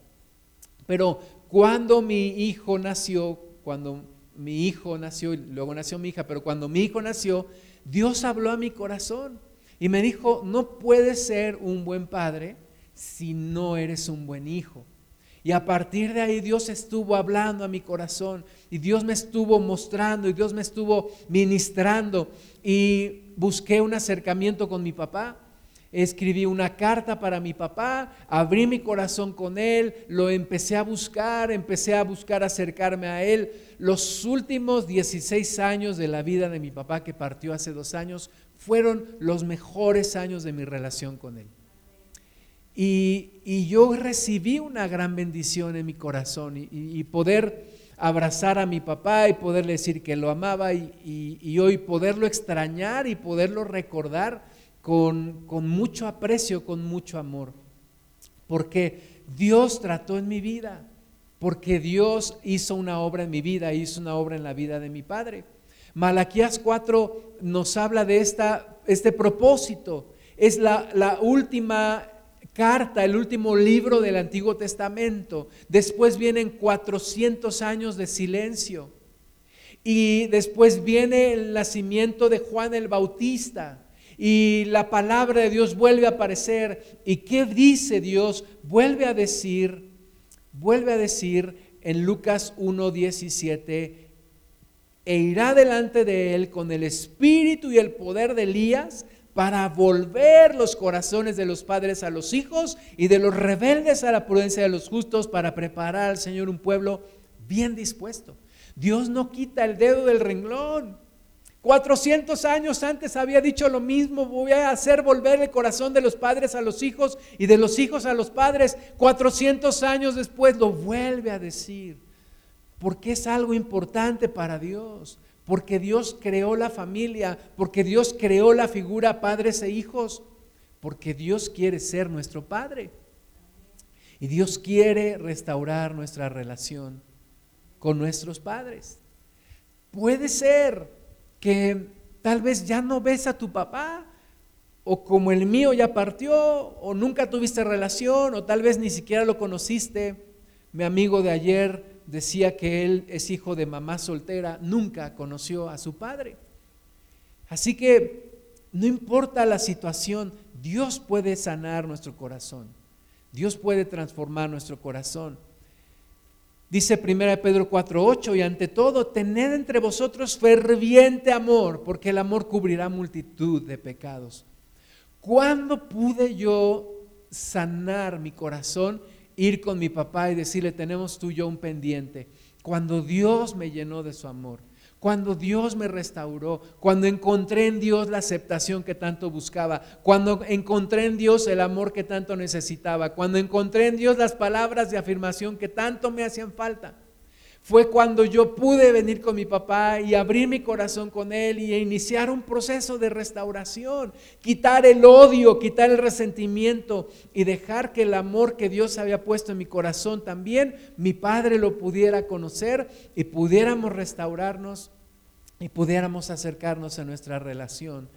Pero cuando mi hijo nació, cuando mi hijo nació, y luego nació mi hija, pero cuando mi hijo nació, Dios habló a mi corazón y me dijo, no puedes ser un buen padre si no eres un buen hijo. Y a partir de ahí Dios estuvo hablando a mi corazón y Dios me estuvo mostrando y Dios me estuvo ministrando y busqué un acercamiento con mi papá. Escribí una carta para mi papá, abrí mi corazón con él, lo empecé a buscar, empecé a buscar acercarme a él. Los últimos 16 años de la vida de mi papá que partió hace dos años fueron los mejores años de mi relación con Él. Y, yo recibí una gran bendición en mi corazón y, poder abrazar a mi papá y poderle decir que lo amaba y, hoy poderlo extrañar y poderlo recordar con, con mucho aprecio, con mucho amor. Porque Dios trató en mi vida, porque Dios hizo una obra en mi vida, hizo una obra en la vida de mi padre. Malaquías 4 nos habla de esta, este propósito. Es la, la última carta, el último libro del Antiguo Testamento. Después vienen 400 años de silencio. Y después viene el nacimiento de Juan el Bautista. Y la palabra de Dios vuelve a aparecer. ¿Y qué dice Dios? Vuelve a decir, vuelve a decir en Lucas 1.17, e irá delante de él con el espíritu y el poder de Elías para volver los corazones de los padres a los hijos y de los rebeldes a la prudencia de los justos para preparar al Señor un pueblo bien dispuesto. Dios no quita el dedo del renglón. 400 años antes había dicho lo mismo, voy a hacer volver el corazón de los padres a los hijos y de los hijos a los padres. 400 años después lo vuelve a decir porque es algo importante para Dios, porque Dios creó la familia, porque Dios creó la figura padres e hijos, porque Dios quiere ser nuestro Padre. Y Dios quiere restaurar nuestra relación con nuestros padres. Puede ser que tal vez ya no ves a tu papá, o como el mío ya partió, o nunca tuviste relación, o tal vez ni siquiera lo conociste. Mi amigo de ayer decía que él es hijo de mamá soltera, nunca conoció a su padre. Así que no importa la situación, Dios puede sanar nuestro corazón. Dios puede transformar nuestro corazón. Dice 1 Pedro 4:8, y ante todo, tened entre vosotros ferviente amor, porque el amor cubrirá multitud de pecados. ¿Cuándo pude yo sanar mi corazón? Ir con mi papá y decirle, tenemos tú y yo un pendiente. Cuando Dios me llenó de su amor. cuando Dios me restauró, cuando encontré en Dios la aceptación que tanto buscaba, cuando encontré en Dios el amor que tanto necesitaba, cuando encontré en Dios las palabras de afirmación que tanto me hacían falta. Fue cuando yo pude venir con mi papá y abrir mi corazón con él y iniciar un proceso de restauración, quitar el odio, quitar el resentimiento y dejar que el amor que Dios había puesto en mi corazón también mi padre lo pudiera conocer y pudiéramos restaurarnos y pudiéramos acercarnos a nuestra relación.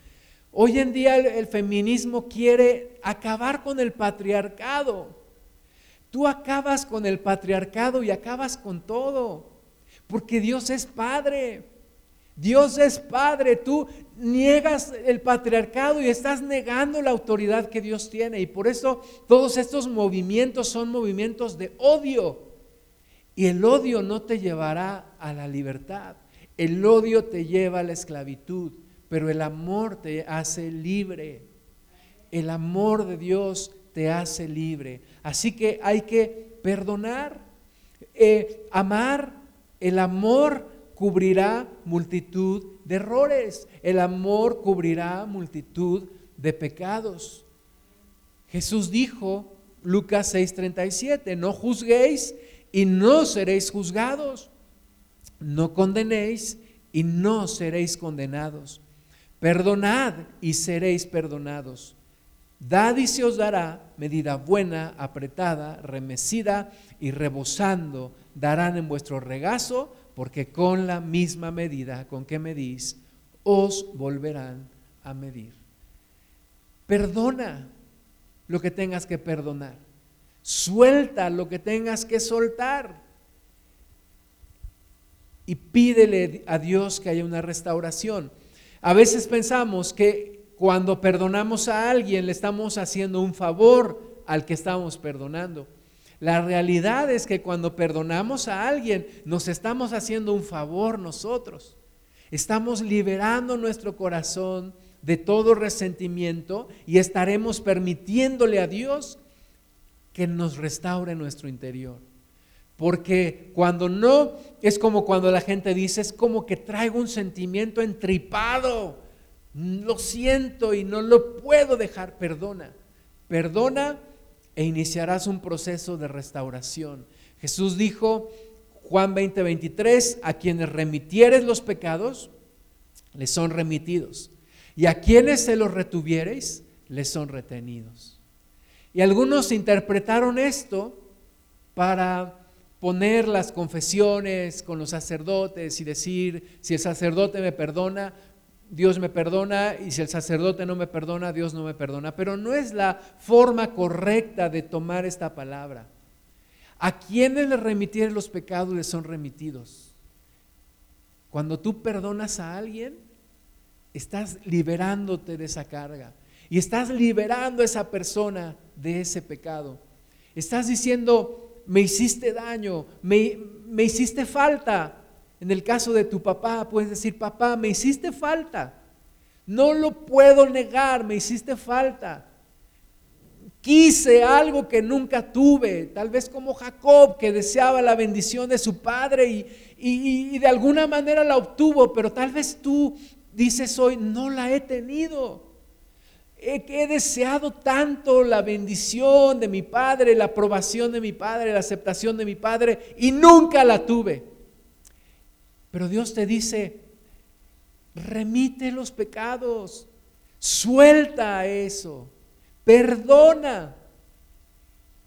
Hoy en día el, feminismo quiere acabar con el patriarcado. Tú acabas con el patriarcado y acabas con todo, porque Dios es Padre. Dios es Padre. Tú niegas el patriarcado y estás negando la autoridad que Dios tiene. Y por eso todos estos movimientos son movimientos de odio. Y el odio no te llevará a la libertad. El odio te lleva a la esclavitud, pero el amor te hace libre. El amor de Dios te hace libre. Así que hay que perdonar, eh, amar. El amor cubrirá multitud de errores. El amor cubrirá multitud de pecados. Jesús dijo, Lucas 6:37, no juzguéis y no seréis juzgados. No condenéis y no seréis condenados. Perdonad y seréis perdonados. Dad y se os dará medida buena, apretada, remecida y rebosando, darán en vuestro regazo, porque con la misma medida con que medís, os volverán a medir. Perdona lo que tengas que perdonar. Suelta lo que tengas que soltar. Y pídele a Dios que haya una restauración. A veces pensamos que cuando perdonamos a alguien, le estamos haciendo un favor al que estamos perdonando. La realidad es que cuando perdonamos a alguien, nos estamos haciendo un favor nosotros. Estamos liberando nuestro corazón de todo resentimiento y estaremos permitiéndole a Dios que nos restaure nuestro interior. Porque cuando no, es como cuando la gente dice, es como que traigo un sentimiento entripado lo siento y no lo puedo dejar, perdona. Perdona e iniciarás un proceso de restauración. Jesús dijo, Juan 20, 23, a quienes remitieres los pecados, les son remitidos. Y a quienes se los retuviereis, les son retenidos. Y algunos interpretaron esto para poner las confesiones con los sacerdotes y decir, si el sacerdote me perdona, Dios me perdona y si el sacerdote no me perdona, Dios no me perdona. Pero no es la forma correcta de tomar esta palabra. A quienes le remitieres los pecados les son remitidos. Cuando tú perdonas a alguien, estás liberándote de esa carga y estás liberando a esa persona de ese pecado. Estás diciendo, me hiciste daño, me, me hiciste falta, en el caso de tu papá, puedes decir, papá, me hiciste falta. No lo puedo negar, me hiciste falta. Quise algo que nunca tuve, tal vez como Jacob, que deseaba la bendición de su padre y, de alguna manera la obtuvo, pero tal vez tú dices hoy, no la he tenido. He, deseado tanto la bendición de mi padre, la aprobación de mi padre, la aceptación de mi padre y nunca la tuve. Pero Dios te dice, remite los pecados, suelta eso, perdona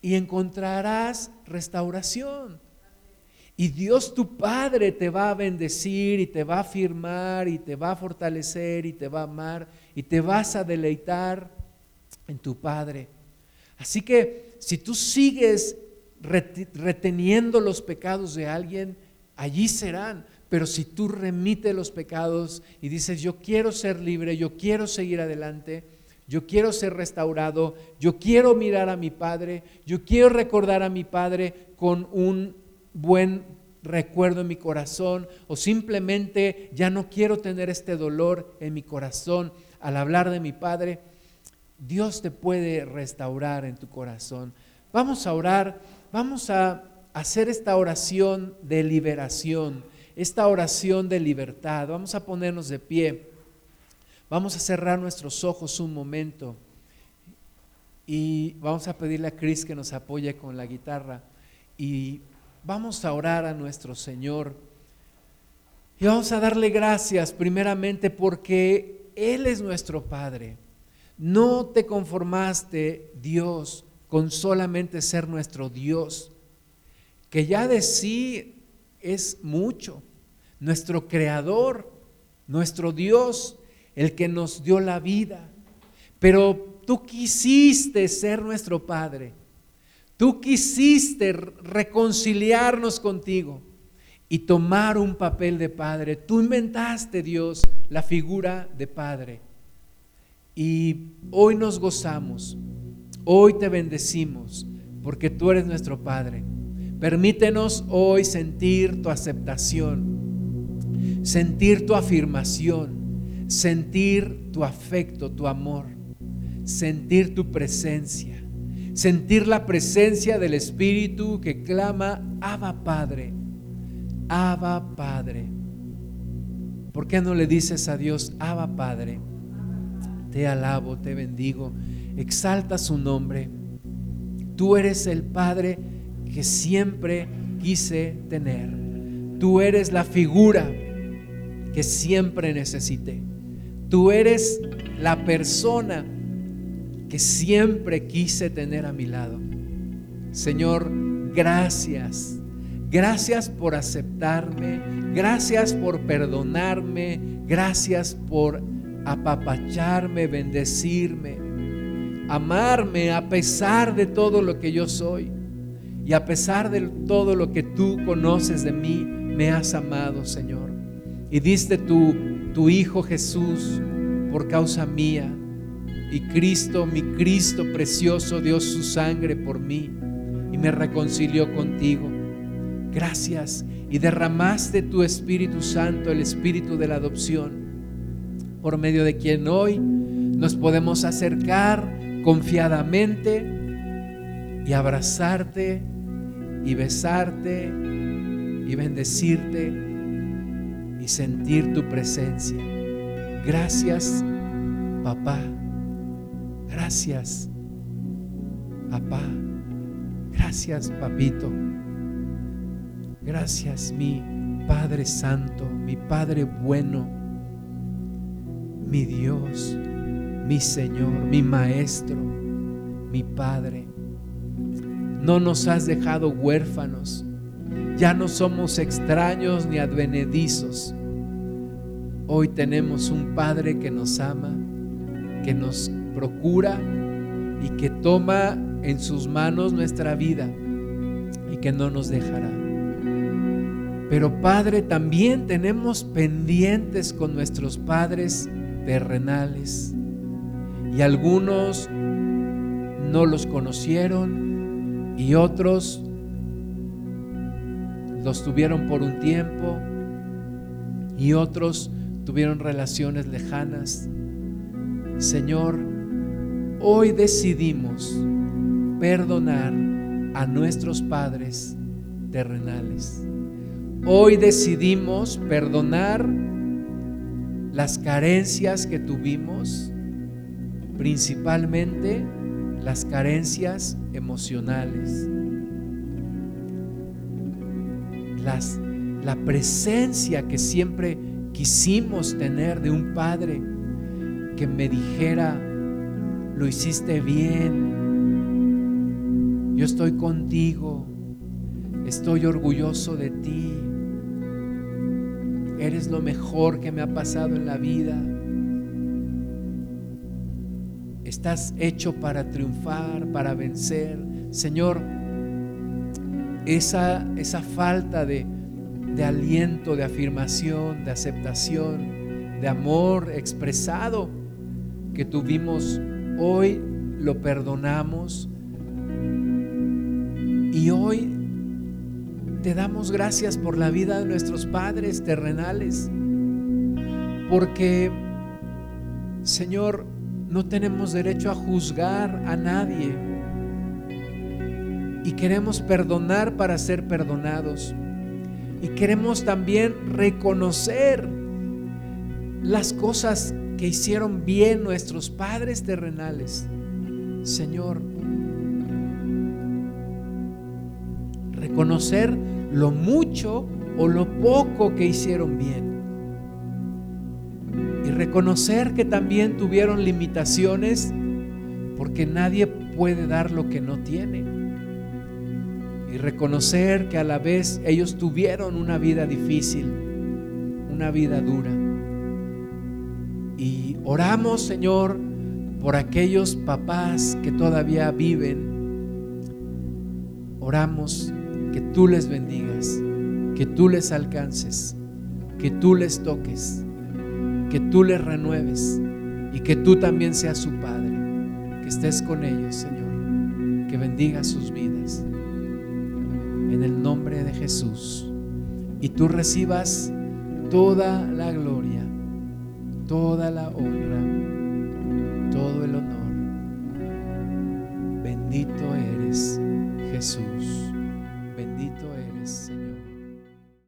y encontrarás restauración. Y Dios tu Padre te va a bendecir y te va a afirmar y te va a fortalecer y te va a amar y te vas a deleitar en tu Padre. Así que si tú sigues reteniendo los pecados de alguien, allí serán. Pero si tú remites los pecados y dices, yo quiero ser libre, yo quiero seguir adelante, yo quiero ser restaurado, yo quiero mirar a mi Padre, yo quiero recordar a mi Padre con un buen recuerdo en mi corazón o simplemente ya no quiero tener este dolor en mi corazón al hablar de mi Padre, Dios te puede restaurar en tu corazón. Vamos a orar, vamos a hacer esta oración de liberación esta oración de libertad. Vamos a ponernos de pie. Vamos a cerrar nuestros ojos un momento y vamos a pedirle a Cris que nos apoye con la guitarra y vamos a orar a nuestro Señor. Y vamos a darle gracias primeramente porque Él es nuestro Padre. No te conformaste, Dios, con solamente ser nuestro Dios, que ya de sí es mucho. Nuestro Creador, nuestro Dios, el que nos dio la vida. Pero tú quisiste ser nuestro Padre. Tú quisiste reconciliarnos contigo y tomar un papel de Padre. Tú inventaste, Dios, la figura de Padre. Y hoy nos gozamos, hoy te bendecimos, porque tú eres nuestro Padre. Permítenos hoy sentir tu aceptación, sentir tu afirmación, sentir tu afecto, tu amor, sentir tu presencia, sentir la presencia del Espíritu que clama, Abba Padre, Abba Padre. ¿Por qué no le dices a Dios, Abba Padre? Te alabo, te bendigo, exalta su nombre. Tú eres el Padre que siempre quise tener. Tú eres la figura que siempre necesité. Tú eres la persona que siempre quise tener a mi lado. Señor, gracias. Gracias por aceptarme. Gracias por perdonarme. Gracias por apapacharme, bendecirme, amarme a pesar de todo lo que yo soy. Y a pesar de todo lo que tú conoces de mí, me has amado, Señor. Y diste tu, tu Hijo Jesús por causa mía. Y Cristo, mi Cristo precioso, dio su sangre por mí y me reconcilió contigo. Gracias. Y derramaste tu Espíritu Santo, el Espíritu de la adopción, por medio de quien hoy nos podemos acercar confiadamente y abrazarte y besarte y bendecirte y sentir tu presencia. Gracias, papá. Gracias, papá. Gracias, papito. Gracias, mi Padre Santo, mi Padre bueno, mi Dios, mi Señor, mi Maestro, mi Padre. No nos has dejado huérfanos. Ya no somos extraños ni advenedizos. Hoy tenemos un Padre que nos ama, que nos procura y que toma en sus manos nuestra vida y que no nos dejará. Pero Padre, también tenemos pendientes con nuestros padres terrenales y algunos no los conocieron y otros los tuvieron por un tiempo y otros tuvieron relaciones lejanas. Señor, hoy decidimos perdonar a nuestros padres terrenales. Hoy decidimos perdonar las carencias que tuvimos, principalmente las carencias emocionales, las, la presencia que siempre quisimos tener de un padre que me dijera, lo hiciste bien, yo estoy contigo, estoy orgulloso de ti, eres lo mejor que me ha pasado en la vida Estás hecho para triunfar, para vencer. Señor, esa, esa falta de, de aliento, de afirmación, de aceptación, de amor expresado que tuvimos hoy, lo perdonamos. Y hoy te damos gracias por la vida de nuestros padres terrenales. Porque, Señor, no tenemos derecho a juzgar a nadie. Y queremos perdonar para ser perdonados. Y queremos también reconocer las cosas que hicieron bien nuestros padres terrenales. Señor, reconocer lo mucho o lo poco que hicieron bien. Reconocer que también tuvieron limitaciones porque nadie puede dar lo que no tiene. Y reconocer que a la vez ellos tuvieron una vida difícil, una vida dura. Y oramos, Señor, por aquellos papás que todavía viven. Oramos que tú les bendigas, que tú les alcances, que tú les toques, que tú les renueves y que tú también seas su Padre, que estés con ellos, Señor, que bendiga sus vidas. En el nombre de Jesús. Y tú recibas toda la gloria, toda la honra, todo el honor. Bendito eres, Jesús.